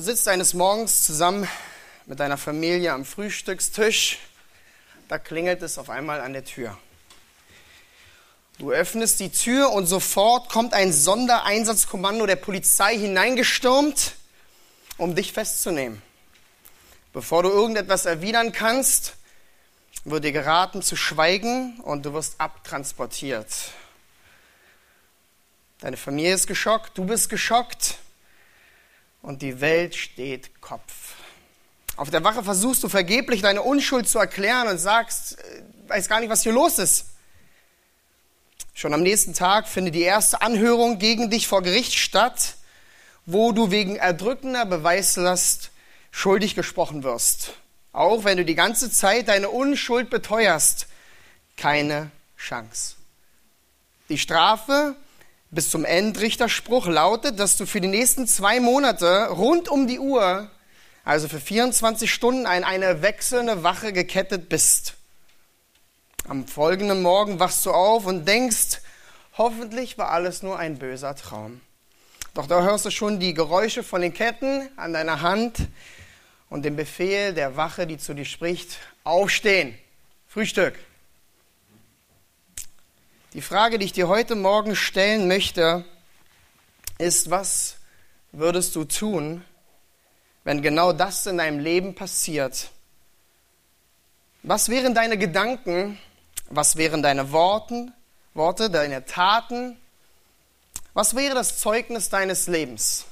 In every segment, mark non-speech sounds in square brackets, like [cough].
Du sitzt eines Morgens zusammen mit deiner Familie am Frühstückstisch. Da klingelt es auf einmal an der Tür. Du öffnest die Tür und sofort kommt ein Sondereinsatzkommando der Polizei hineingestürmt, um dich festzunehmen. Bevor du irgendetwas erwidern kannst, wird dir geraten zu schweigen und du wirst abtransportiert. Deine Familie ist geschockt, du bist geschockt und die Welt steht Kopf. Auf der Wache versuchst du vergeblich deine Unschuld zu erklären und sagst, äh, weiß gar nicht, was hier los ist. Schon am nächsten Tag findet die erste Anhörung gegen dich vor Gericht statt, wo du wegen erdrückender Beweislast schuldig gesprochen wirst. Auch wenn du die ganze Zeit deine Unschuld beteuerst, keine Chance. Die Strafe bis zum Endrichterspruch lautet, dass du für die nächsten zwei Monate rund um die Uhr, also für 24 Stunden, an eine wechselnde Wache gekettet bist. Am folgenden Morgen wachst du auf und denkst, hoffentlich war alles nur ein böser Traum. Doch da hörst du schon die Geräusche von den Ketten an deiner Hand und den Befehl der Wache, die zu dir spricht, aufstehen, Frühstück. Die Frage, die ich dir heute Morgen stellen möchte, ist, was würdest du tun, wenn genau das in deinem Leben passiert? Was wären deine Gedanken? Was wären deine Worten, Worte, deine Taten? Was wäre das Zeugnis deines Lebens?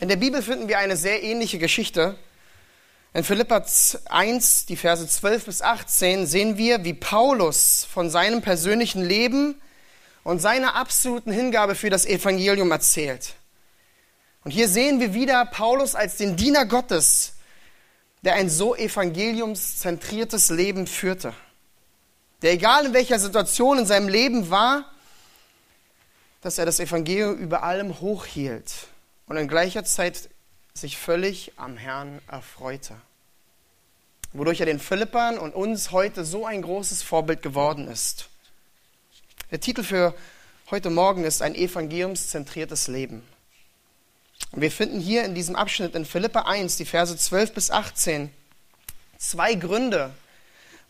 In der Bibel finden wir eine sehr ähnliche Geschichte. In Philippa 1, die Verse 12 bis 18, sehen wir, wie Paulus von seinem persönlichen Leben und seiner absoluten Hingabe für das Evangelium erzählt. Und hier sehen wir wieder Paulus als den Diener Gottes, der ein so evangeliumszentriertes Leben führte. Der egal in welcher Situation in seinem Leben war, dass er das Evangelium über allem hochhielt und in gleicher Zeit sich völlig am Herrn erfreute. Wodurch er den Philippern und uns heute so ein großes Vorbild geworden ist. Der Titel für heute Morgen ist ein evangeliumszentriertes Leben. Und wir finden hier in diesem Abschnitt in Philippa 1, die Verse 12 bis 18, zwei Gründe,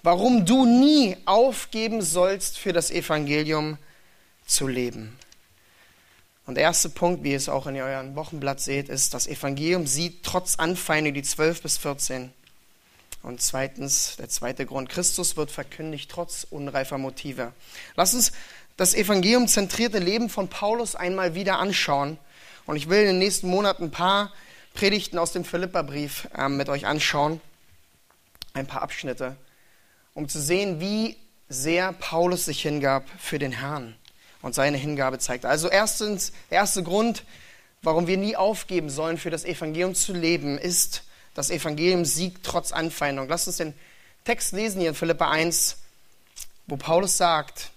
warum du nie aufgeben sollst, für das Evangelium zu leben. Und der erste Punkt, wie ihr es auch in eurem Wochenblatt seht, ist, das Evangelium sieht trotz Anfeindung die 12 bis 14. Und zweitens, der zweite Grund, Christus wird verkündigt trotz unreifer Motive. Lass uns das Evangelium zentrierte Leben von Paulus einmal wieder anschauen. Und ich will in den nächsten Monaten ein paar Predigten aus dem Philipperbrief äh, mit euch anschauen. Ein paar Abschnitte, um zu sehen, wie sehr Paulus sich hingab für den Herrn und seine Hingabe zeigt. Also erstens, der erste Grund, warum wir nie aufgeben sollen, für das Evangelium zu leben, ist, das Evangelium siegt trotz Anfeindung. Lasst uns den Text lesen hier in Philippa 1, wo Paulus sagt,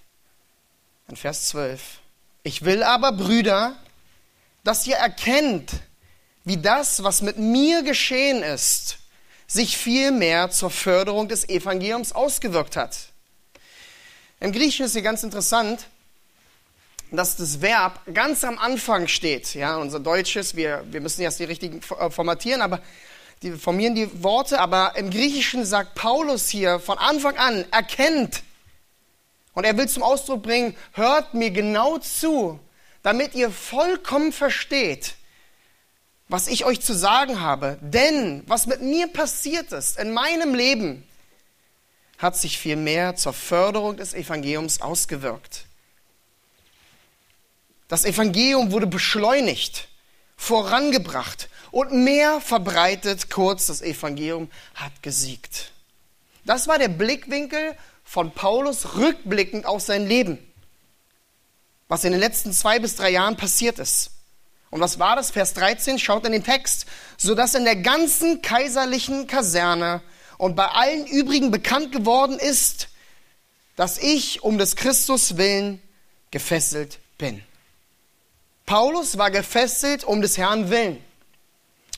in Vers 12, ich will aber, Brüder, dass ihr erkennt, wie das, was mit mir geschehen ist, sich viel mehr zur Förderung des Evangeliums ausgewirkt hat. Im Griechischen ist hier ganz interessant, dass das Verb ganz am Anfang steht. Ja, unser Deutsches, wir, wir müssen erst die richtigen äh, formatieren, aber die formieren die Worte, aber im Griechischen sagt Paulus hier von Anfang an, erkennt. Und er will zum Ausdruck bringen, hört mir genau zu, damit ihr vollkommen versteht, was ich euch zu sagen habe. Denn was mit mir passiert ist in meinem Leben, hat sich vielmehr zur Förderung des Evangeliums ausgewirkt. Das Evangelium wurde beschleunigt, vorangebracht und mehr verbreitet. Kurz, das Evangelium hat gesiegt. Das war der Blickwinkel von Paulus rückblickend auf sein Leben, was in den letzten zwei bis drei Jahren passiert ist. Und was war das? Vers 13, schaut in den Text, sodass in der ganzen kaiserlichen Kaserne und bei allen übrigen bekannt geworden ist, dass ich um des Christus willen gefesselt bin. Paulus war gefesselt um des Herrn willen.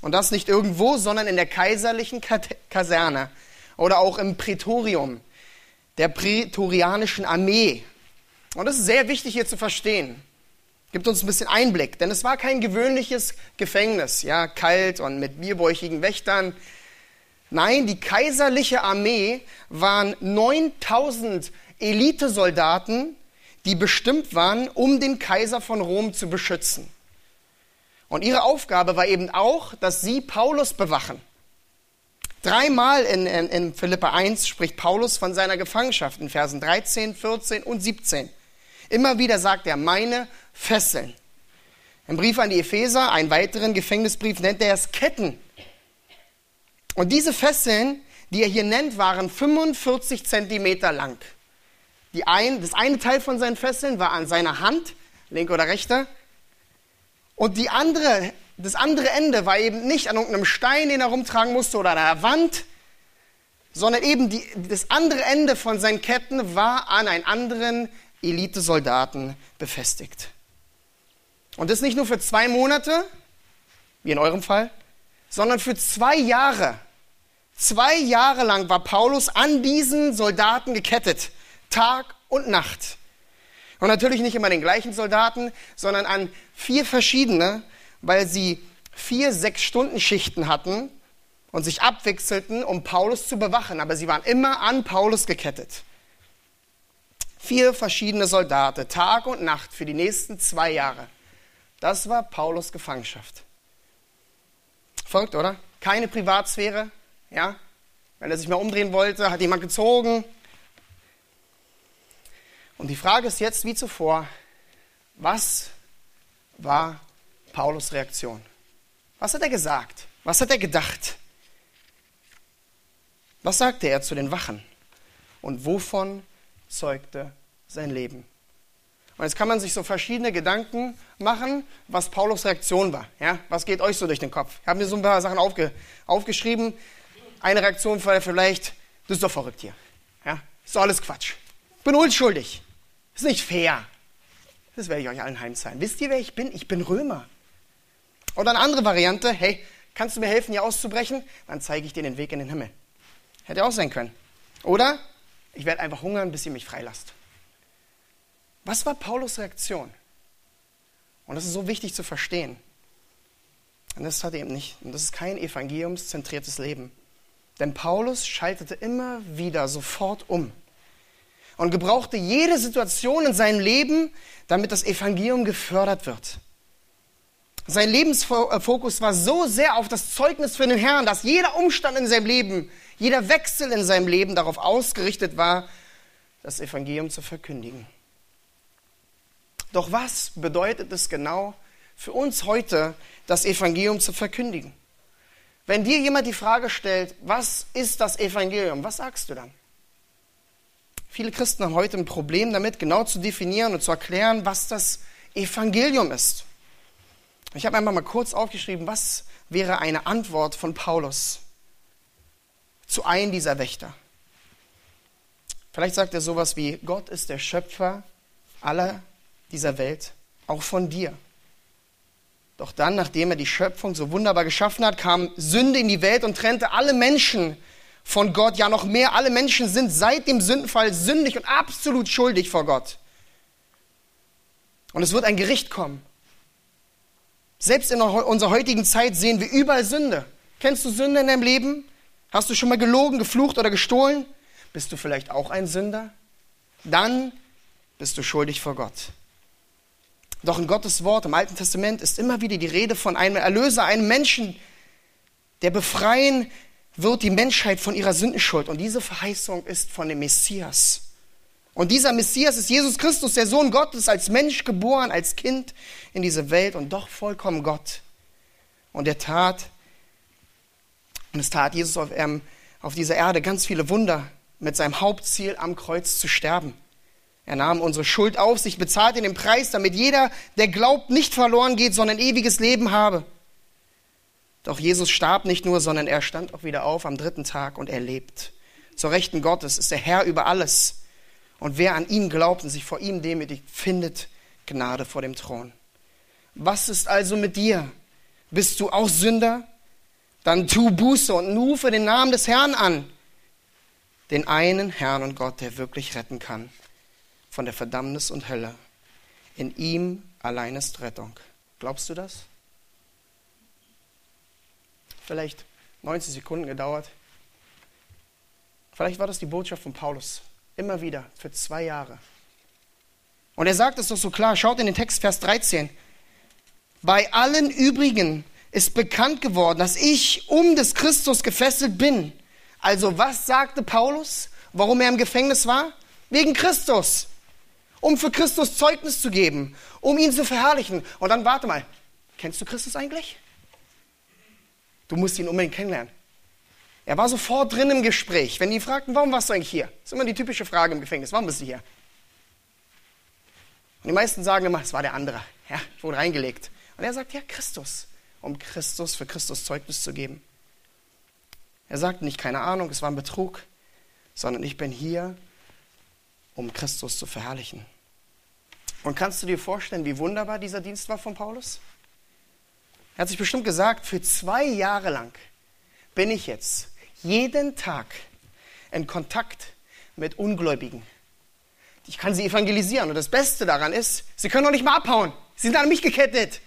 Und das nicht irgendwo, sondern in der kaiserlichen Kaserne oder auch im Prätorium der prätorianischen Armee. Und das ist sehr wichtig hier zu verstehen. Gibt uns ein bisschen Einblick, denn es war kein gewöhnliches Gefängnis, ja, kalt und mit bierbäuchigen Wächtern. Nein, die kaiserliche Armee waren 9000 Elitesoldaten, die bestimmt waren, um den Kaiser von Rom zu beschützen. Und ihre Aufgabe war eben auch, dass sie Paulus bewachen. Dreimal in, in, in Philippa 1 spricht Paulus von seiner Gefangenschaft in Versen 13, 14 und 17. Immer wieder sagt er, meine Fesseln. Im Brief an die Epheser, einen weiteren Gefängnisbrief, nennt er es Ketten. Und diese Fesseln, die er hier nennt, waren 45 Zentimeter lang. Ein, das eine Teil von seinen Fesseln war an seiner Hand, linke oder rechte. Und die andere das andere Ende war eben nicht an irgendeinem Stein, den er rumtragen musste oder an einer Wand, sondern eben die, das andere Ende von seinen Ketten war an einen anderen Elitesoldaten befestigt. Und das nicht nur für zwei Monate, wie in eurem Fall, sondern für zwei Jahre. Zwei Jahre lang war Paulus an diesen Soldaten gekettet, Tag und Nacht. Und natürlich nicht immer den gleichen Soldaten, sondern an vier verschiedene, weil sie vier Sechs-Stunden-Schichten hatten und sich abwechselten, um Paulus zu bewachen. Aber sie waren immer an Paulus gekettet. Vier verschiedene Soldaten, Tag und Nacht für die nächsten zwei Jahre. Das war Paulus Gefangenschaft. Folgt, oder? Keine Privatsphäre, ja? Wenn er sich mal umdrehen wollte, hat jemand gezogen. Und die Frage ist jetzt wie zuvor, was war Paulus Reaktion? Was hat er gesagt? Was hat er gedacht? Was sagte er zu den Wachen? Und wovon zeugte sein Leben? Und jetzt kann man sich so verschiedene Gedanken machen, was Paulus Reaktion war. Ja? Was geht euch so durch den Kopf? Ich habe mir so ein paar Sachen aufge, aufgeschrieben. Eine Reaktion war vielleicht, das ist doch verrückt hier. Ja? Ist doch alles Quatsch. Ich bin unschuldig. Das ist nicht fair. Das werde ich euch allen heimzahlen. Wisst ihr, wer ich bin? Ich bin Römer. Oder eine andere Variante, hey, kannst du mir helfen, hier auszubrechen? Dann zeige ich dir den Weg in den Himmel. Hätte auch sein können. Oder ich werde einfach hungern, bis ihr mich freilasst. Was war Paulus Reaktion? Und das ist so wichtig zu verstehen. Und das hat er eben nicht. Und das ist kein evangeliumszentriertes Leben. Denn Paulus schaltete immer wieder sofort um und gebrauchte jede Situation in seinem Leben, damit das Evangelium gefördert wird. Sein Lebensfokus war so sehr auf das Zeugnis für den Herrn, dass jeder Umstand in seinem Leben, jeder Wechsel in seinem Leben darauf ausgerichtet war, das Evangelium zu verkündigen. Doch was bedeutet es genau für uns heute, das Evangelium zu verkündigen? Wenn dir jemand die Frage stellt, was ist das Evangelium, was sagst du dann? Viele Christen haben heute ein Problem damit, genau zu definieren und zu erklären, was das Evangelium ist. Ich habe einfach mal kurz aufgeschrieben, was wäre eine Antwort von Paulus zu einem dieser Wächter. Vielleicht sagt er sowas wie, Gott ist der Schöpfer aller dieser Welt, auch von dir. Doch dann, nachdem er die Schöpfung so wunderbar geschaffen hat, kam Sünde in die Welt und trennte alle Menschen von Gott. Ja, noch mehr, alle Menschen sind seit dem Sündenfall sündig und absolut schuldig vor Gott. Und es wird ein Gericht kommen. Selbst in unserer heutigen Zeit sehen wir überall Sünde. Kennst du Sünde in deinem Leben? Hast du schon mal gelogen, geflucht oder gestohlen? Bist du vielleicht auch ein Sünder? Dann bist du schuldig vor Gott. Doch in Gottes Wort im Alten Testament ist immer wieder die Rede von einem Erlöser, einem Menschen, der befreien wird die Menschheit von ihrer Sündenschuld. Und diese Verheißung ist von dem Messias. Und dieser Messias ist Jesus Christus, der Sohn Gottes, als Mensch geboren, als Kind in diese Welt und doch vollkommen Gott. Und er tat, und es tat Jesus auf, ähm, auf dieser Erde ganz viele Wunder mit seinem Hauptziel, am Kreuz zu sterben. Er nahm unsere Schuld auf sich, bezahlte den Preis, damit jeder, der glaubt, nicht verloren geht, sondern ewiges Leben habe. Doch Jesus starb nicht nur, sondern er stand auch wieder auf am dritten Tag und er lebt. Zur Rechten Gottes ist der Herr über alles. Und wer an ihn glaubt und sich vor ihm demütigt, findet Gnade vor dem Thron. Was ist also mit dir? Bist du auch Sünder? Dann tu Buße und für den Namen des Herrn an. Den einen Herrn und Gott, der wirklich retten kann von der Verdammnis und Hölle. In ihm allein ist Rettung. Glaubst du das? Vielleicht 90 Sekunden gedauert. Vielleicht war das die Botschaft von Paulus. Immer wieder, für zwei Jahre. Und er sagt es doch so klar. Schaut in den Text, Vers 13. Bei allen übrigen ist bekannt geworden, dass ich um des Christus gefesselt bin. Also was sagte Paulus, warum er im Gefängnis war? Wegen Christus. Um für Christus Zeugnis zu geben, um ihn zu verherrlichen. Und dann warte mal, kennst du Christus eigentlich? Du musst ihn unbedingt kennenlernen. Er war sofort drin im Gespräch. Wenn die fragten, warum warst du eigentlich hier? Das ist immer die typische Frage im Gefängnis. Warum bist du hier? Und die meisten sagen immer, es war der andere. Ja, ich wurde reingelegt. Und er sagt, ja, Christus. Um Christus, für Christus Zeugnis zu geben. Er sagt nicht, keine Ahnung, es war ein Betrug, sondern ich bin hier, um Christus zu verherrlichen. Und kannst du dir vorstellen, wie wunderbar dieser Dienst war von Paulus? Er hat sich bestimmt gesagt, für zwei Jahre lang bin ich jetzt jeden Tag in Kontakt mit Ungläubigen. Ich kann sie evangelisieren. Und das Beste daran ist, sie können noch nicht mal abhauen. Sie sind an mich gekettet.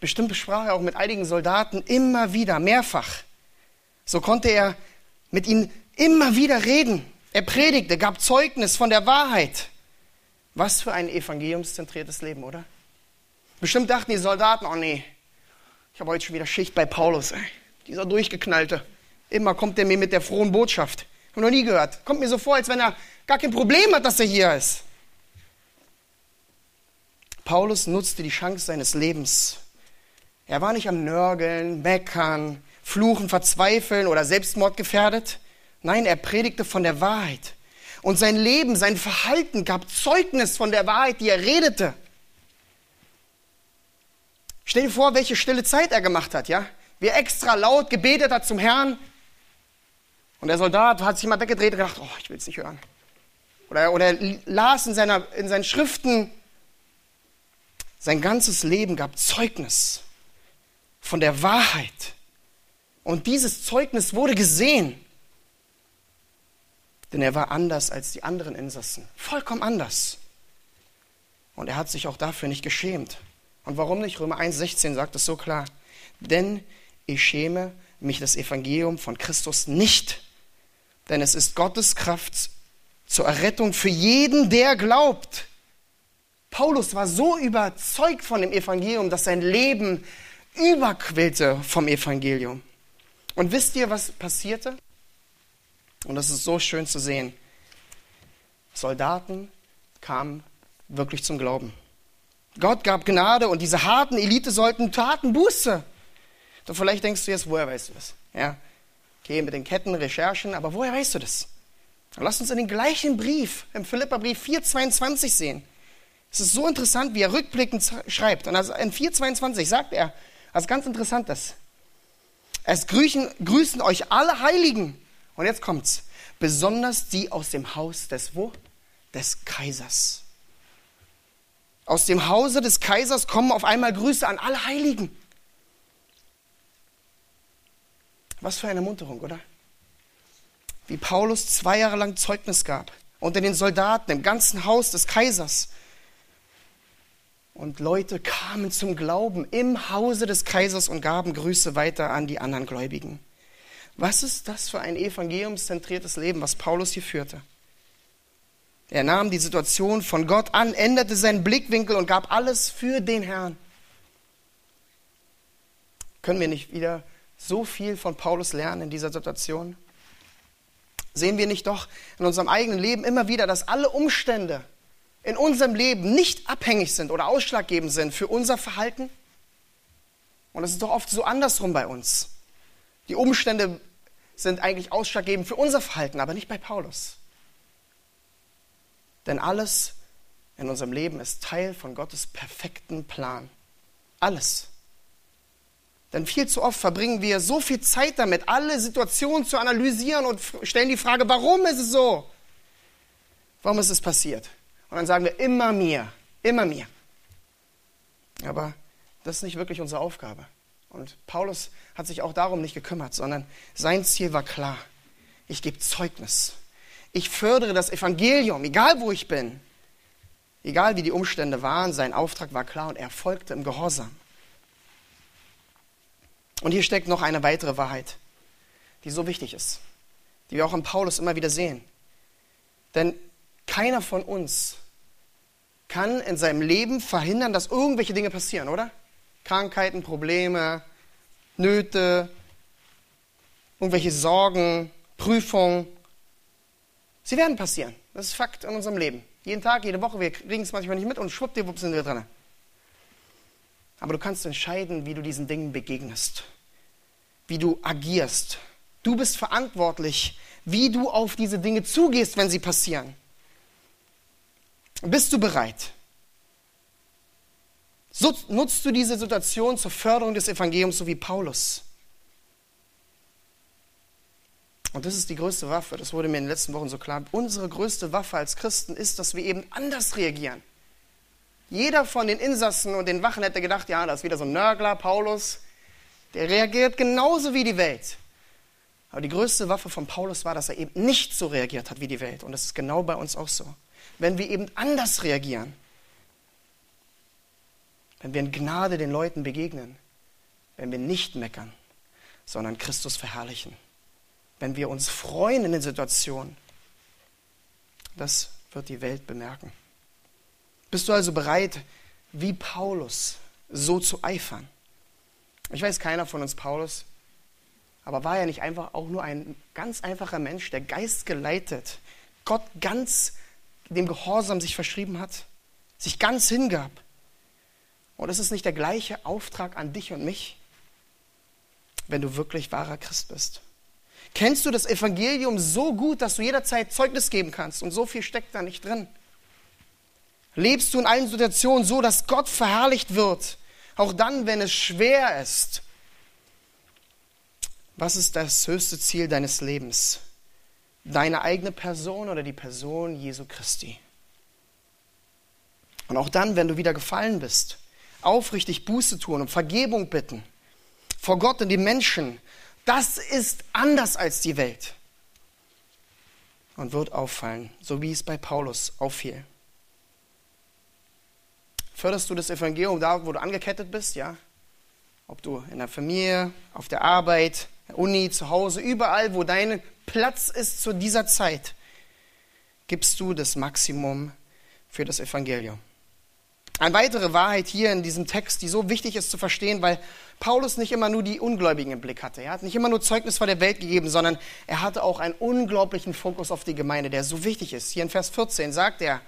Bestimmt sprach er auch mit einigen Soldaten immer wieder, mehrfach. So konnte er mit ihnen immer wieder reden. Er predigte, gab Zeugnis von der Wahrheit. Was für ein evangeliumszentriertes Leben, oder? Bestimmt dachten die Soldaten, oh nee, ich habe heute schon wieder Schicht bei Paulus, ey. dieser durchgeknallte. Immer kommt er mir mit der frohen Botschaft. Habe noch nie gehört. Kommt mir so vor, als wenn er gar kein Problem hat, dass er hier ist. Paulus nutzte die Chance seines Lebens. Er war nicht am Nörgeln, Meckern, Fluchen, Verzweifeln oder Selbstmord gefährdet. Nein, er predigte von der Wahrheit. Und sein Leben, sein Verhalten gab Zeugnis von der Wahrheit, die er redete. Stell dir vor, welche stille Zeit er gemacht hat, ja? Wie er extra laut gebetet hat zum Herrn. Und der Soldat hat sich mal weggedreht und gedacht, oh, ich will es nicht hören. Oder, oder las in, seiner, in seinen Schriften, sein ganzes Leben gab Zeugnis von der Wahrheit. Und dieses Zeugnis wurde gesehen. Denn er war anders als die anderen Insassen. Vollkommen anders. Und er hat sich auch dafür nicht geschämt. Und warum nicht? Römer 1,16 sagt es so klar. Denn ich schäme mich das Evangelium von Christus nicht. Denn es ist Gottes Kraft zur Errettung für jeden, der glaubt. Paulus war so überzeugt von dem Evangelium, dass sein Leben überquillte vom Evangelium. Und wisst ihr, was passierte? Und das ist so schön zu sehen. Soldaten kamen wirklich zum Glauben. Gott gab Gnade und diese harten Elite sollten taten Buße. Doch vielleicht denkst du jetzt, woher weißt du das? Ja, okay, mit den Ketten, Recherchen, aber woher weißt du das? Lass uns in den gleichen Brief, im Philipperbrief 4,22 sehen. Es ist so interessant, wie er rückblickend schreibt. Und also in 4,22 sagt er, was ganz Interessantes. Es grüßen, grüßen euch alle Heiligen und jetzt kommt's. Besonders die aus dem Haus des wo? Des Kaisers. Aus dem Hause des Kaisers kommen auf einmal Grüße an alle Heiligen. Was für eine Munterung, oder? Wie Paulus zwei Jahre lang Zeugnis gab unter den Soldaten im ganzen Haus des Kaisers. Und Leute kamen zum Glauben im Hause des Kaisers und gaben Grüße weiter an die anderen Gläubigen. Was ist das für ein evangeliumszentriertes Leben, was Paulus hier führte? Er nahm die Situation von Gott an, änderte seinen Blickwinkel und gab alles für den Herrn. Können wir nicht wieder so viel von Paulus lernen in dieser Situation? Sehen wir nicht doch in unserem eigenen Leben immer wieder, dass alle Umstände in unserem Leben nicht abhängig sind oder ausschlaggebend sind für unser Verhalten? Und es ist doch oft so andersrum bei uns. Die Umstände sind eigentlich ausschlaggebend für unser Verhalten, aber nicht bei Paulus. Denn alles in unserem Leben ist Teil von Gottes perfekten Plan. Alles. Denn viel zu oft verbringen wir so viel Zeit damit, alle Situationen zu analysieren und stellen die Frage, warum ist es so? Warum ist es passiert? Und dann sagen wir immer mir, immer mir. Aber das ist nicht wirklich unsere Aufgabe. Und Paulus hat sich auch darum nicht gekümmert, sondern sein Ziel war klar. Ich gebe Zeugnis. Ich fördere das Evangelium, egal wo ich bin. Egal wie die Umstände waren, sein Auftrag war klar und er folgte im Gehorsam. Und hier steckt noch eine weitere Wahrheit, die so wichtig ist, die wir auch in Paulus immer wieder sehen. Denn keiner von uns kann in seinem Leben verhindern, dass irgendwelche Dinge passieren, oder? Krankheiten, Probleme, Nöte, irgendwelche Sorgen, Prüfungen. Sie werden passieren. Das ist Fakt in unserem Leben. Jeden Tag, jede Woche, wir kriegen es manchmal nicht mit und schwuppdiwupp sind wir drin. Aber du kannst entscheiden, wie du diesen Dingen begegnest, wie du agierst. Du bist verantwortlich, wie du auf diese Dinge zugehst, wenn sie passieren. Bist du bereit? So nutzt du diese Situation zur Förderung des Evangeliums, so wie Paulus. Und das ist die größte Waffe, das wurde mir in den letzten Wochen so klar. Unsere größte Waffe als Christen ist, dass wir eben anders reagieren. Jeder von den Insassen und den Wachen hätte gedacht, ja, da ist wieder so ein Nörgler, Paulus, der reagiert genauso wie die Welt. Aber die größte Waffe von Paulus war, dass er eben nicht so reagiert hat wie die Welt. Und das ist genau bei uns auch so. Wenn wir eben anders reagieren, wenn wir in Gnade den Leuten begegnen, wenn wir nicht meckern, sondern Christus verherrlichen wenn wir uns freuen in den Situationen. Das wird die Welt bemerken. Bist du also bereit, wie Paulus, so zu eifern? Ich weiß keiner von uns Paulus, aber war er nicht einfach auch nur ein ganz einfacher Mensch, der Geist geleitet, Gott ganz dem Gehorsam sich verschrieben hat, sich ganz hingab? Und ist es nicht der gleiche Auftrag an dich und mich, wenn du wirklich wahrer Christ bist? Kennst du das Evangelium so gut, dass du jederzeit Zeugnis geben kannst und so viel steckt da nicht drin? Lebst du in allen Situationen so, dass Gott verherrlicht wird, auch dann, wenn es schwer ist? Was ist das höchste Ziel deines Lebens? Deine eigene Person oder die Person Jesu Christi? Und auch dann, wenn du wieder gefallen bist, aufrichtig Buße tun und Vergebung bitten vor Gott und den Menschen das ist anders als die Welt und wird auffallen, so wie es bei Paulus auffiel. Förderst du das Evangelium da, wo du angekettet bist, ja? Ob du in der Familie, auf der Arbeit, der Uni, zu Hause, überall, wo dein Platz ist zu dieser Zeit, gibst du das Maximum für das Evangelium. Eine weitere Wahrheit hier in diesem Text, die so wichtig ist zu verstehen, weil Paulus nicht immer nur die Ungläubigen im Blick hatte. Er hat nicht immer nur Zeugnis vor der Welt gegeben, sondern er hatte auch einen unglaublichen Fokus auf die Gemeinde, der so wichtig ist. Hier in Vers 14 sagt er,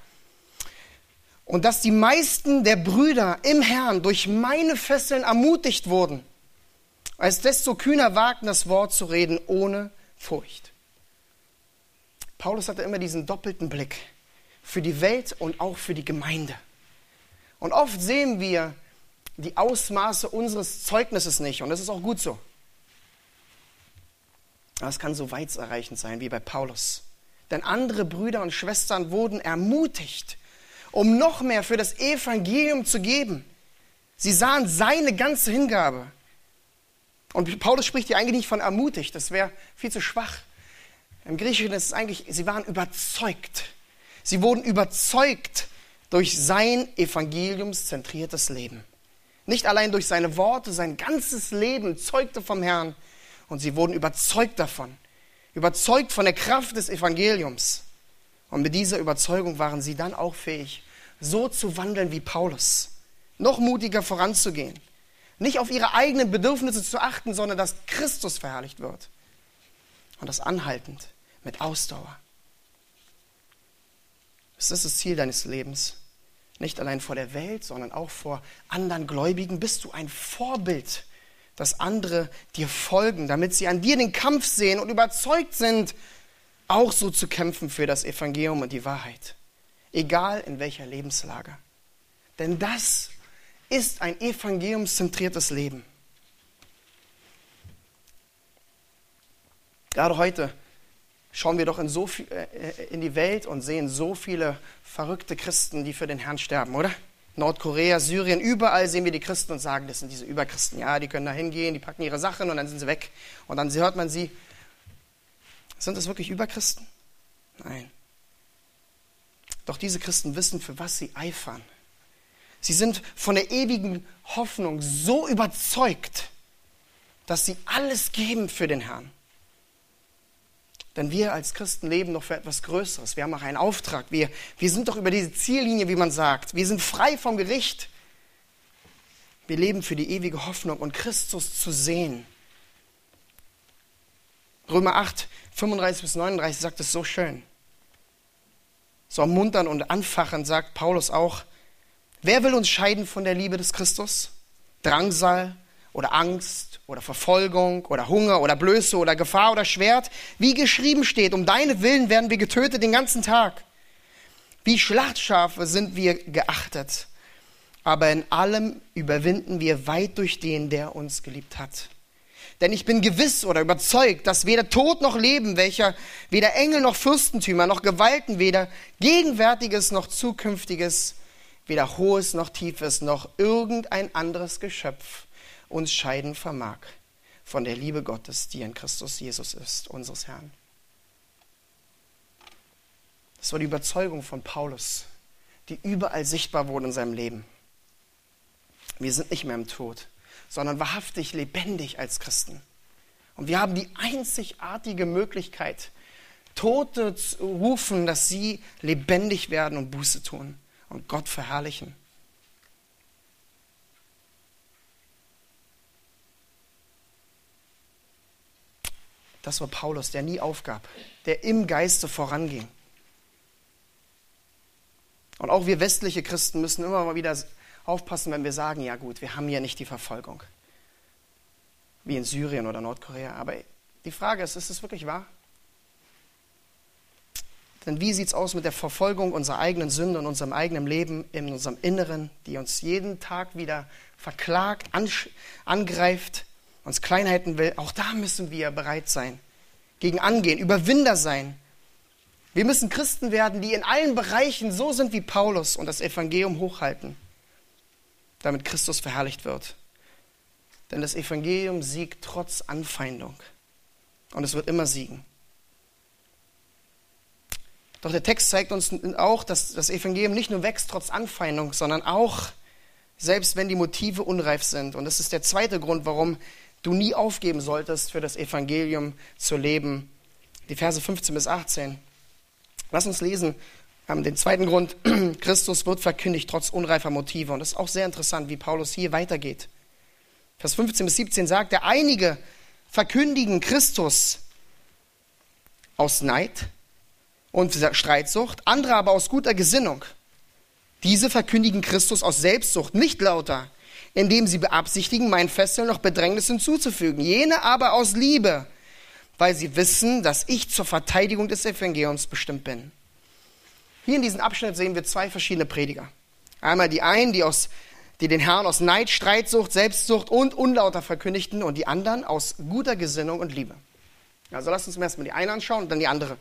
und dass die meisten der Brüder im Herrn durch meine Fesseln ermutigt wurden, als desto kühner wagten, das Wort zu reden ohne Furcht. Paulus hatte immer diesen doppelten Blick für die Welt und auch für die Gemeinde. Und oft sehen wir die Ausmaße unseres Zeugnisses nicht. Und das ist auch gut so. Aber es kann so weitserreichend sein wie bei Paulus. Denn andere Brüder und Schwestern wurden ermutigt, um noch mehr für das Evangelium zu geben. Sie sahen seine ganze Hingabe. Und Paulus spricht hier eigentlich nicht von ermutigt, das wäre viel zu schwach. Im Griechischen ist es eigentlich, sie waren überzeugt. Sie wurden überzeugt durch sein evangeliumszentriertes Leben. Nicht allein durch seine Worte, sein ganzes Leben zeugte vom Herrn und sie wurden überzeugt davon, überzeugt von der Kraft des Evangeliums. Und mit dieser Überzeugung waren sie dann auch fähig, so zu wandeln wie Paulus, noch mutiger voranzugehen, nicht auf ihre eigenen Bedürfnisse zu achten, sondern dass Christus verherrlicht wird. Und das anhaltend, mit Ausdauer. Ist das das Ziel deines Lebens? Nicht allein vor der Welt, sondern auch vor anderen Gläubigen, bist du ein Vorbild, dass andere dir folgen, damit sie an dir den Kampf sehen und überzeugt sind, auch so zu kämpfen für das Evangelium und die Wahrheit, egal in welcher Lebenslage. Denn das ist ein evangeliumszentriertes Leben. Gerade heute schauen wir doch in, so viel, äh, in die Welt und sehen so viele verrückte Christen, die für den Herrn sterben, oder? Nordkorea, Syrien, überall sehen wir die Christen und sagen, das sind diese Überchristen. Ja, die können da hingehen, die packen ihre Sachen und dann sind sie weg. Und dann hört man sie. Sind das wirklich Überchristen? Nein. Doch diese Christen wissen, für was sie eifern. Sie sind von der ewigen Hoffnung so überzeugt, dass sie alles geben für den Herrn. Denn wir als Christen leben noch für etwas Größeres. Wir haben auch einen Auftrag. Wir, wir sind doch über diese Ziellinie, wie man sagt. Wir sind frei vom Gericht. Wir leben für die ewige Hoffnung und Christus zu sehen. Römer 8, 35 bis 39 sagt es so schön. So ermuntern und anfachen sagt Paulus auch, wer will uns scheiden von der Liebe des Christus? Drangsal oder Angst oder Verfolgung oder Hunger oder Blöße oder Gefahr oder Schwert? Wie geschrieben steht, um deine Willen werden wir getötet den ganzen Tag. Wie Schlachtschafe sind wir geachtet. Aber in allem überwinden wir weit durch den, der uns geliebt hat. Denn ich bin gewiss oder überzeugt, dass weder Tod noch Leben, welcher weder Engel noch Fürstentümer noch Gewalten, weder Gegenwärtiges noch Zukünftiges, weder Hohes noch Tiefes noch irgendein anderes Geschöpf uns scheiden vermag von der Liebe Gottes, die in Christus Jesus ist, unseres Herrn. Das war die Überzeugung von Paulus, die überall sichtbar wurde in seinem Leben. Wir sind nicht mehr im Tod sondern wahrhaftig lebendig als Christen. Und wir haben die einzigartige Möglichkeit, Tote zu rufen, dass sie lebendig werden und Buße tun und Gott verherrlichen. Das war Paulus, der nie aufgab, der im Geiste voranging. Und auch wir westliche Christen müssen immer mal wieder aufpassen, wenn wir sagen, ja gut, wir haben ja nicht die Verfolgung, wie in Syrien oder Nordkorea. Aber die Frage ist, ist es wirklich wahr? Denn wie sieht es aus mit der Verfolgung unserer eigenen Sünde und unserem eigenen Leben in unserem Inneren, die uns jeden Tag wieder verklagt, angreift, uns Kleinheiten will? Auch da müssen wir bereit sein, gegen angehen, Überwinder sein. Wir müssen Christen werden, die in allen Bereichen so sind wie Paulus und das Evangelium hochhalten damit Christus verherrlicht wird. Denn das Evangelium siegt trotz Anfeindung. Und es wird immer siegen. Doch der Text zeigt uns auch, dass das Evangelium nicht nur wächst trotz Anfeindung, sondern auch selbst wenn die Motive unreif sind. Und das ist der zweite Grund, warum du nie aufgeben solltest, für das Evangelium zu leben. Die Verse 15 bis 18. Lass uns lesen ähm, den zweiten Grund, [clears throat] Christus wird verkündigt trotz unreifer Motive. Und das ist auch sehr interessant, wie Paulus hier weitergeht. Vers 15 bis 17 sagt er, einige verkündigen Christus aus Neid und Streitsucht, andere aber aus guter Gesinnung. Diese verkündigen Christus aus Selbstsucht, nicht lauter, indem sie beabsichtigen, meinen Fesseln noch Bedrängnis hinzuzufügen. Jene aber aus Liebe, weil sie wissen, dass ich zur Verteidigung des Evangeliums bestimmt bin. Hier in diesem Abschnitt sehen wir zwei verschiedene Prediger. Einmal die einen, die, aus, die den Herrn aus Neid, Streitsucht, Selbstsucht und Unlauter verkündigten und die anderen aus guter Gesinnung und Liebe. Also lasst uns erstmal die eine anschauen und dann die andere.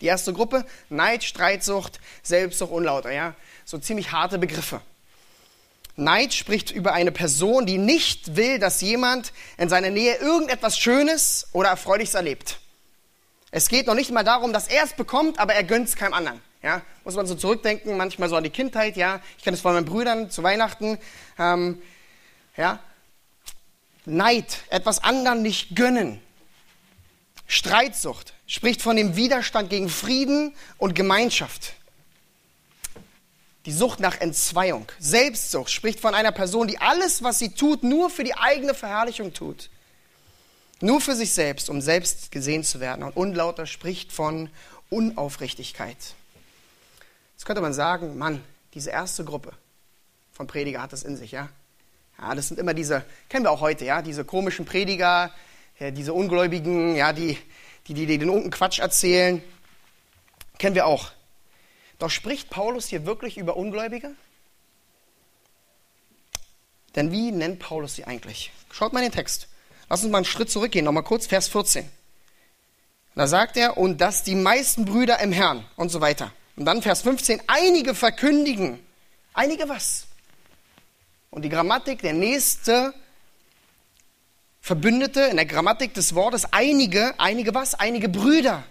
Die erste Gruppe, Neid, Streitsucht, Selbstsucht, Unlauter, ja, so ziemlich harte Begriffe. Neid spricht über eine Person, die nicht will, dass jemand in seiner Nähe irgendetwas Schönes oder Erfreuliches erlebt. Es geht noch nicht mal darum, dass er es bekommt, aber er gönnt es keinem anderen. Ja, muss man so zurückdenken, manchmal so an die Kindheit, ja. Ich kenne es von meinen Brüdern zu Weihnachten. Ähm, ja. Neid, etwas anderen nicht gönnen. Streitsucht spricht von dem Widerstand gegen Frieden und Gemeinschaft. Die Sucht nach Entzweiung. Selbstsucht spricht von einer Person, die alles, was sie tut, nur für die eigene Verherrlichung tut. Nur für sich selbst, um selbst gesehen zu werden. Und unlauter spricht von Unaufrichtigkeit. Jetzt könnte man sagen, Mann, diese erste Gruppe von Prediger hat das in sich, ja? Ja, das sind immer diese, kennen wir auch heute, ja, diese komischen Prediger, diese Ungläubigen, ja, die, die, die, die den unten Quatsch erzählen. Kennen wir auch. Doch spricht Paulus hier wirklich über Ungläubige? Denn wie nennt Paulus sie eigentlich? Schaut mal in den Text. Lass uns mal einen Schritt zurückgehen, nochmal kurz, Vers 14. Da sagt er, und dass die meisten Brüder im Herrn und so weiter. Und dann Vers 15, einige verkündigen. Einige was? Und die Grammatik, der nächste Verbündete in der Grammatik des Wortes, einige, einige was? Einige Brüder.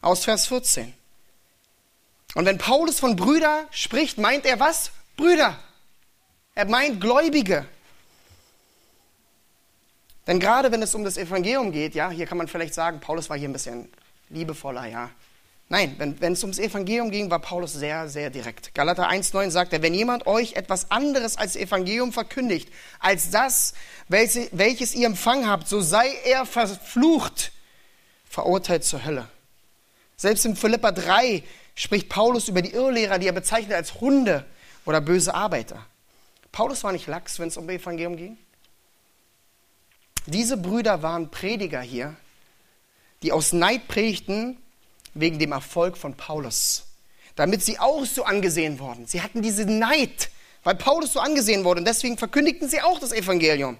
aus Vers 14. Und wenn Paulus von Brüder spricht, meint er was? Brüder. Er meint Gläubige. Denn gerade wenn es um das Evangelium geht, ja, hier kann man vielleicht sagen, Paulus war hier ein bisschen liebevoller, ja. Nein, wenn, wenn es ums Evangelium ging, war Paulus sehr, sehr direkt. Galater 1,9 sagt er, wenn jemand euch etwas anderes als Evangelium verkündigt, als das, welches, welches ihr empfangen habt, so sei er verflucht, verurteilt zur Hölle. Selbst in Philippa 3 spricht Paulus über die Irrlehrer, die er bezeichnet als Hunde oder böse Arbeiter. Paulus war nicht lax, wenn es um Evangelium ging. Diese Brüder waren Prediger hier, die aus Neid predigten wegen dem Erfolg von Paulus, damit sie auch so angesehen wurden. Sie hatten diese Neid, weil Paulus so angesehen wurde und deswegen verkündigten sie auch das Evangelium.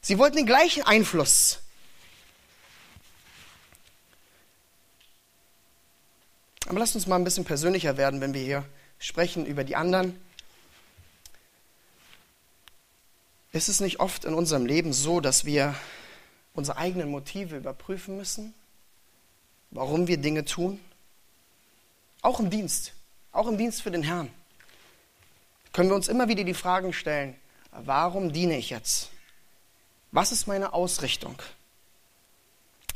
Sie wollten den gleichen Einfluss. Aber lasst uns mal ein bisschen persönlicher werden, wenn wir hier sprechen über die anderen. Ist es nicht oft in unserem Leben so, dass wir unsere eigenen Motive überprüfen müssen, warum wir Dinge tun? Auch im Dienst, auch im Dienst für den Herrn. Können wir uns immer wieder die Fragen stellen, warum diene ich jetzt? Was ist meine Ausrichtung?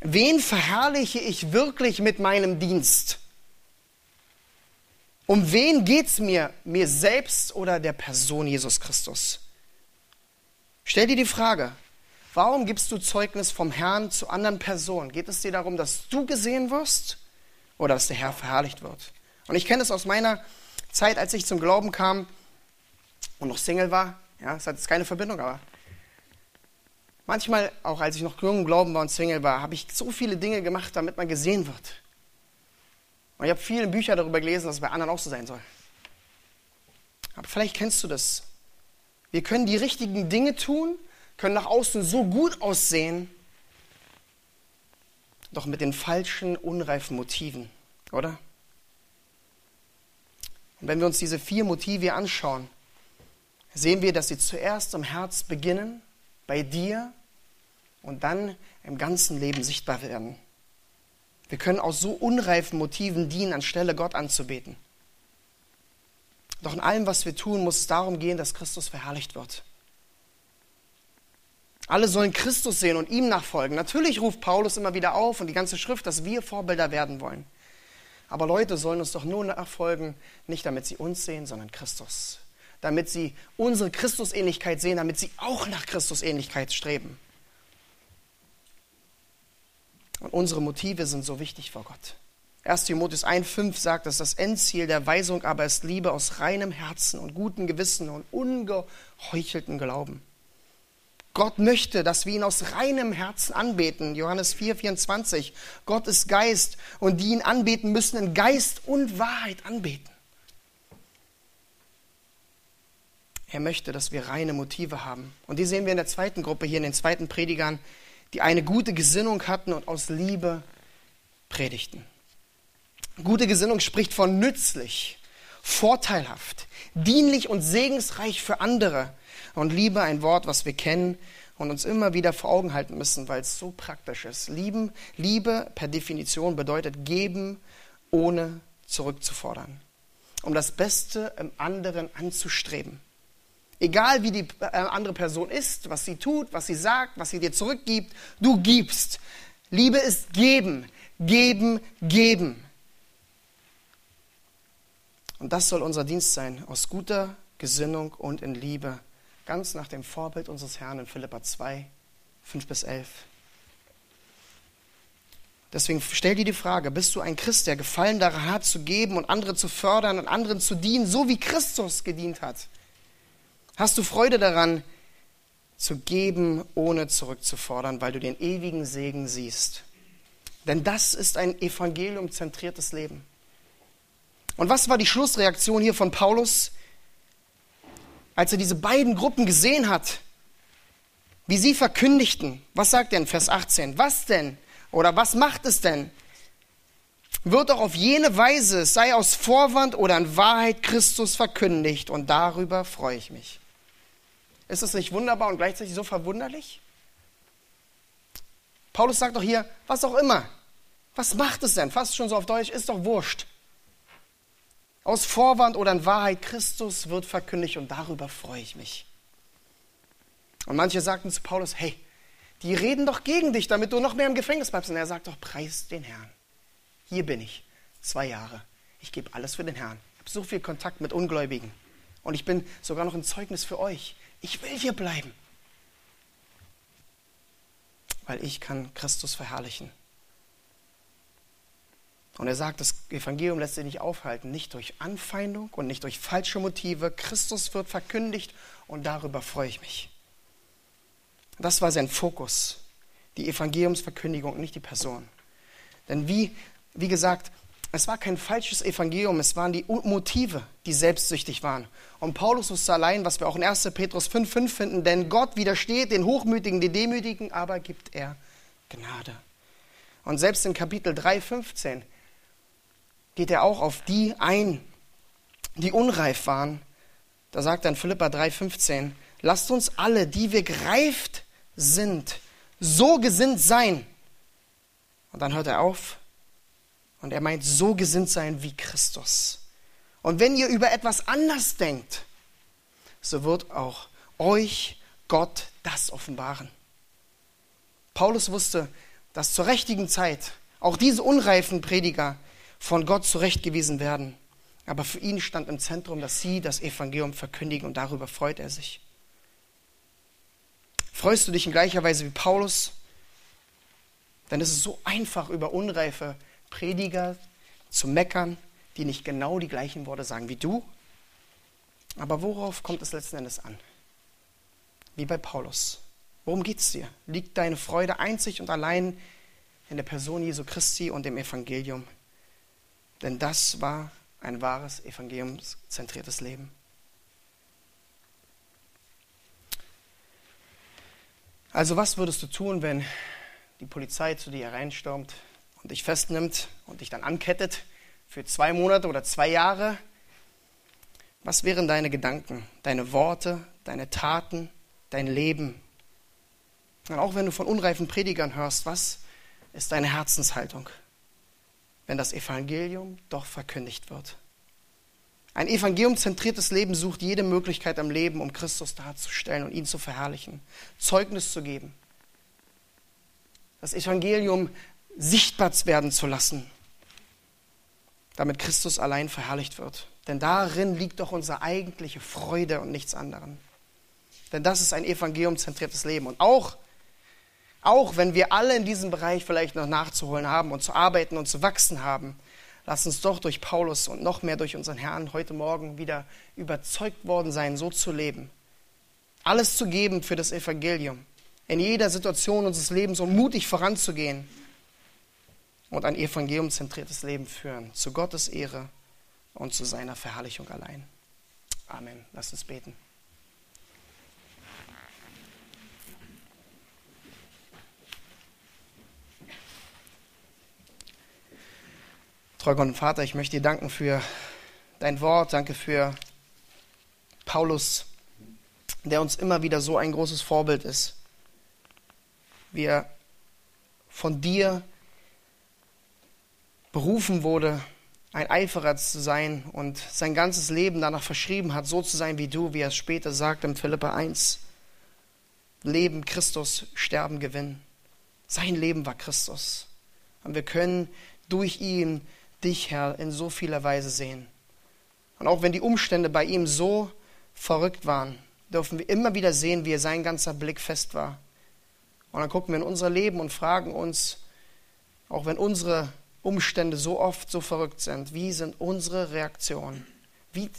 Wen verherrliche ich wirklich mit meinem Dienst? Um wen geht es mir? Mir selbst oder der Person Jesus Christus? Stell dir die Frage, warum gibst du Zeugnis vom Herrn zu anderen Personen? Geht es dir darum, dass du gesehen wirst oder dass der Herr verherrlicht wird? Und ich kenne es aus meiner Zeit, als ich zum Glauben kam und noch Single war. Ja, es hat jetzt keine Verbindung, aber manchmal, auch als ich noch jung im Glauben war und Single war, habe ich so viele Dinge gemacht, damit man gesehen wird. Und ich habe viele Bücher darüber gelesen, dass es bei anderen auch so sein soll. Aber vielleicht kennst du das. Wir können die richtigen Dinge tun, können nach außen so gut aussehen, doch mit den falschen, unreifen Motiven, oder? Und wenn wir uns diese vier Motive anschauen, sehen wir, dass sie zuerst im Herz beginnen, bei dir und dann im ganzen Leben sichtbar werden. Wir können aus so unreifen Motiven dienen, anstelle Gott anzubeten. Doch in allem, was wir tun, muss es darum gehen, dass Christus verherrlicht wird. Alle sollen Christus sehen und ihm nachfolgen. Natürlich ruft Paulus immer wieder auf und die ganze Schrift, dass wir Vorbilder werden wollen. Aber Leute sollen uns doch nur nachfolgen, nicht damit sie uns sehen, sondern Christus. Damit sie unsere Christusähnlichkeit sehen, damit sie auch nach Christusähnlichkeit streben. Und unsere Motive sind so wichtig vor Gott. 1 Timotheus 1,5 sagt, dass das Endziel der Weisung aber ist Liebe aus reinem Herzen und gutem Gewissen und ungeheuchelten Glauben. Gott möchte, dass wir ihn aus reinem Herzen anbeten. Johannes 4,24. Gott ist Geist und die ihn anbeten müssen in Geist und Wahrheit anbeten. Er möchte, dass wir reine Motive haben. Und die sehen wir in der zweiten Gruppe hier, in den zweiten Predigern, die eine gute Gesinnung hatten und aus Liebe predigten. Gute Gesinnung spricht von nützlich, vorteilhaft, dienlich und segensreich für andere. Und Liebe ein Wort, was wir kennen und uns immer wieder vor Augen halten müssen, weil es so praktisch ist. Lieben, Liebe per Definition bedeutet geben, ohne zurückzufordern. Um das Beste im anderen anzustreben. Egal wie die äh, andere Person ist, was sie tut, was sie sagt, was sie dir zurückgibt, du gibst. Liebe ist geben, geben, geben. Und das soll unser Dienst sein, aus guter Gesinnung und in Liebe, ganz nach dem Vorbild unseres Herrn in Philippa 2, 5 bis 11. Deswegen stell dir die Frage, bist du ein Christ, der Gefallen daran hat, zu geben und andere zu fördern und anderen zu dienen, so wie Christus gedient hat? Hast du Freude daran, zu geben, ohne zurückzufordern, weil du den ewigen Segen siehst? Denn das ist ein evangeliumzentriertes Leben. Und was war die Schlussreaktion hier von Paulus, als er diese beiden Gruppen gesehen hat? Wie sie verkündigten. Was sagt er in Vers 18? Was denn? Oder was macht es denn? Wird doch auf jene Weise, sei aus Vorwand oder in Wahrheit Christus verkündigt und darüber freue ich mich. Ist das nicht wunderbar und gleichzeitig so verwunderlich? Paulus sagt doch hier, was auch immer. Was macht es denn? Fast schon so auf Deutsch, ist doch wurscht. Aus Vorwand oder in Wahrheit, Christus wird verkündigt und darüber freue ich mich. Und manche sagten zu Paulus, hey, die reden doch gegen dich, damit du noch mehr im Gefängnis bleibst. Und er sagt doch, preis den Herrn. Hier bin ich, zwei Jahre. Ich gebe alles für den Herrn. Ich habe so viel Kontakt mit Ungläubigen. Und ich bin sogar noch ein Zeugnis für euch. Ich will hier bleiben. Weil ich kann Christus verherrlichen. Und er sagt, das Evangelium lässt sich nicht aufhalten, nicht durch Anfeindung und nicht durch falsche Motive. Christus wird verkündigt und darüber freue ich mich. Das war sein Fokus, die Evangeliumsverkündigung, nicht die Person. Denn wie, wie gesagt, es war kein falsches Evangelium, es waren die Motive, die selbstsüchtig waren. Und Paulus wusste allein, was wir auch in 1. Petrus 5,5 finden, denn Gott widersteht den Hochmütigen, den Demütigen, aber gibt er Gnade. Und selbst in Kapitel 3, 15 geht er auch auf die ein, die unreif waren. Da sagt in Philippa 3,15, lasst uns alle, die wir gereift sind, so gesinnt sein. Und dann hört er auf und er meint, so gesinnt sein wie Christus. Und wenn ihr über etwas anders denkt, so wird auch euch Gott das offenbaren. Paulus wusste, dass zur richtigen Zeit auch diese unreifen Prediger von Gott zurechtgewiesen werden. Aber für ihn stand im Zentrum, dass sie das Evangelium verkündigen und darüber freut er sich. Freust du dich in gleicher Weise wie Paulus? Denn es ist so einfach, über unreife Prediger zu meckern, die nicht genau die gleichen Worte sagen wie du. Aber worauf kommt es letzten Endes an? Wie bei Paulus. Worum geht es dir? Liegt deine Freude einzig und allein in der Person Jesu Christi und dem Evangelium? Denn das war ein wahres evangeliumszentriertes Leben. Also was würdest du tun, wenn die Polizei zu dir hereinstürmt und dich festnimmt und dich dann ankettet für zwei Monate oder zwei Jahre? Was wären deine Gedanken, deine Worte, deine Taten, dein Leben? Und auch wenn du von unreifen Predigern hörst, was ist deine Herzenshaltung? wenn das Evangelium doch verkündigt wird. Ein evangeliumzentriertes Leben sucht jede Möglichkeit am Leben, um Christus darzustellen und ihn zu verherrlichen, Zeugnis zu geben, das Evangelium sichtbar werden zu lassen, damit Christus allein verherrlicht wird. Denn darin liegt doch unsere eigentliche Freude und nichts anderes. Denn das ist ein evangeliumzentriertes Leben. Und auch auch wenn wir alle in diesem Bereich vielleicht noch nachzuholen haben und zu arbeiten und zu wachsen haben, lass uns doch durch Paulus und noch mehr durch unseren Herrn heute Morgen wieder überzeugt worden sein, so zu leben. Alles zu geben für das Evangelium. In jeder Situation unseres Lebens um mutig voranzugehen und ein evangeliumzentriertes Leben führen. Zu Gottes Ehre und zu seiner Verherrlichung allein. Amen. Lass uns beten. Treuer Gott und Vater, ich möchte dir danken für dein Wort, danke für Paulus, der uns immer wieder so ein großes Vorbild ist. Wie er von dir berufen wurde, ein Eiferer zu sein und sein ganzes Leben danach verschrieben hat, so zu sein wie du, wie er es später sagt im Philippa 1. Leben Christus, Sterben Gewinn. Sein Leben war Christus. Und wir können durch ihn dich, Herr, in so vieler Weise sehen. Und auch wenn die Umstände bei ihm so verrückt waren, dürfen wir immer wieder sehen, wie sein ganzer Blick fest war. Und dann gucken wir in unser Leben und fragen uns, auch wenn unsere Umstände so oft so verrückt sind, wie sind unsere Reaktionen? Wie,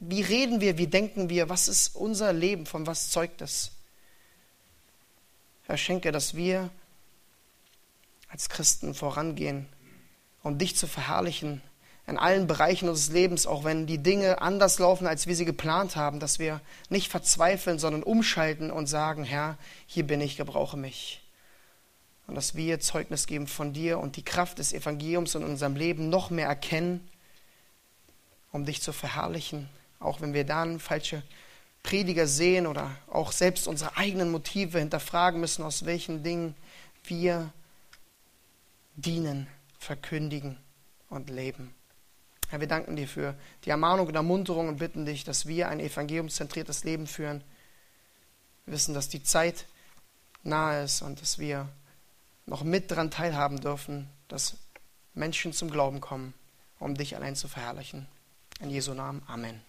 wie reden wir, wie denken wir, was ist unser Leben, von was zeugt es? Herr, schenke, dass wir als Christen vorangehen um dich zu verherrlichen in allen Bereichen unseres Lebens, auch wenn die Dinge anders laufen, als wir sie geplant haben, dass wir nicht verzweifeln, sondern umschalten und sagen, Herr, hier bin ich, gebrauche mich. Und dass wir Zeugnis geben von dir und die Kraft des Evangeliums in unserem Leben noch mehr erkennen, um dich zu verherrlichen, auch wenn wir dann falsche Prediger sehen oder auch selbst unsere eigenen Motive hinterfragen müssen, aus welchen Dingen wir dienen verkündigen und leben. Herr, wir danken dir für die Ermahnung und Ermunterung und bitten dich, dass wir ein evangeliumszentriertes Leben führen. Wir wissen, dass die Zeit nahe ist und dass wir noch mit daran teilhaben dürfen, dass Menschen zum Glauben kommen, um dich allein zu verherrlichen. In Jesu Namen. Amen.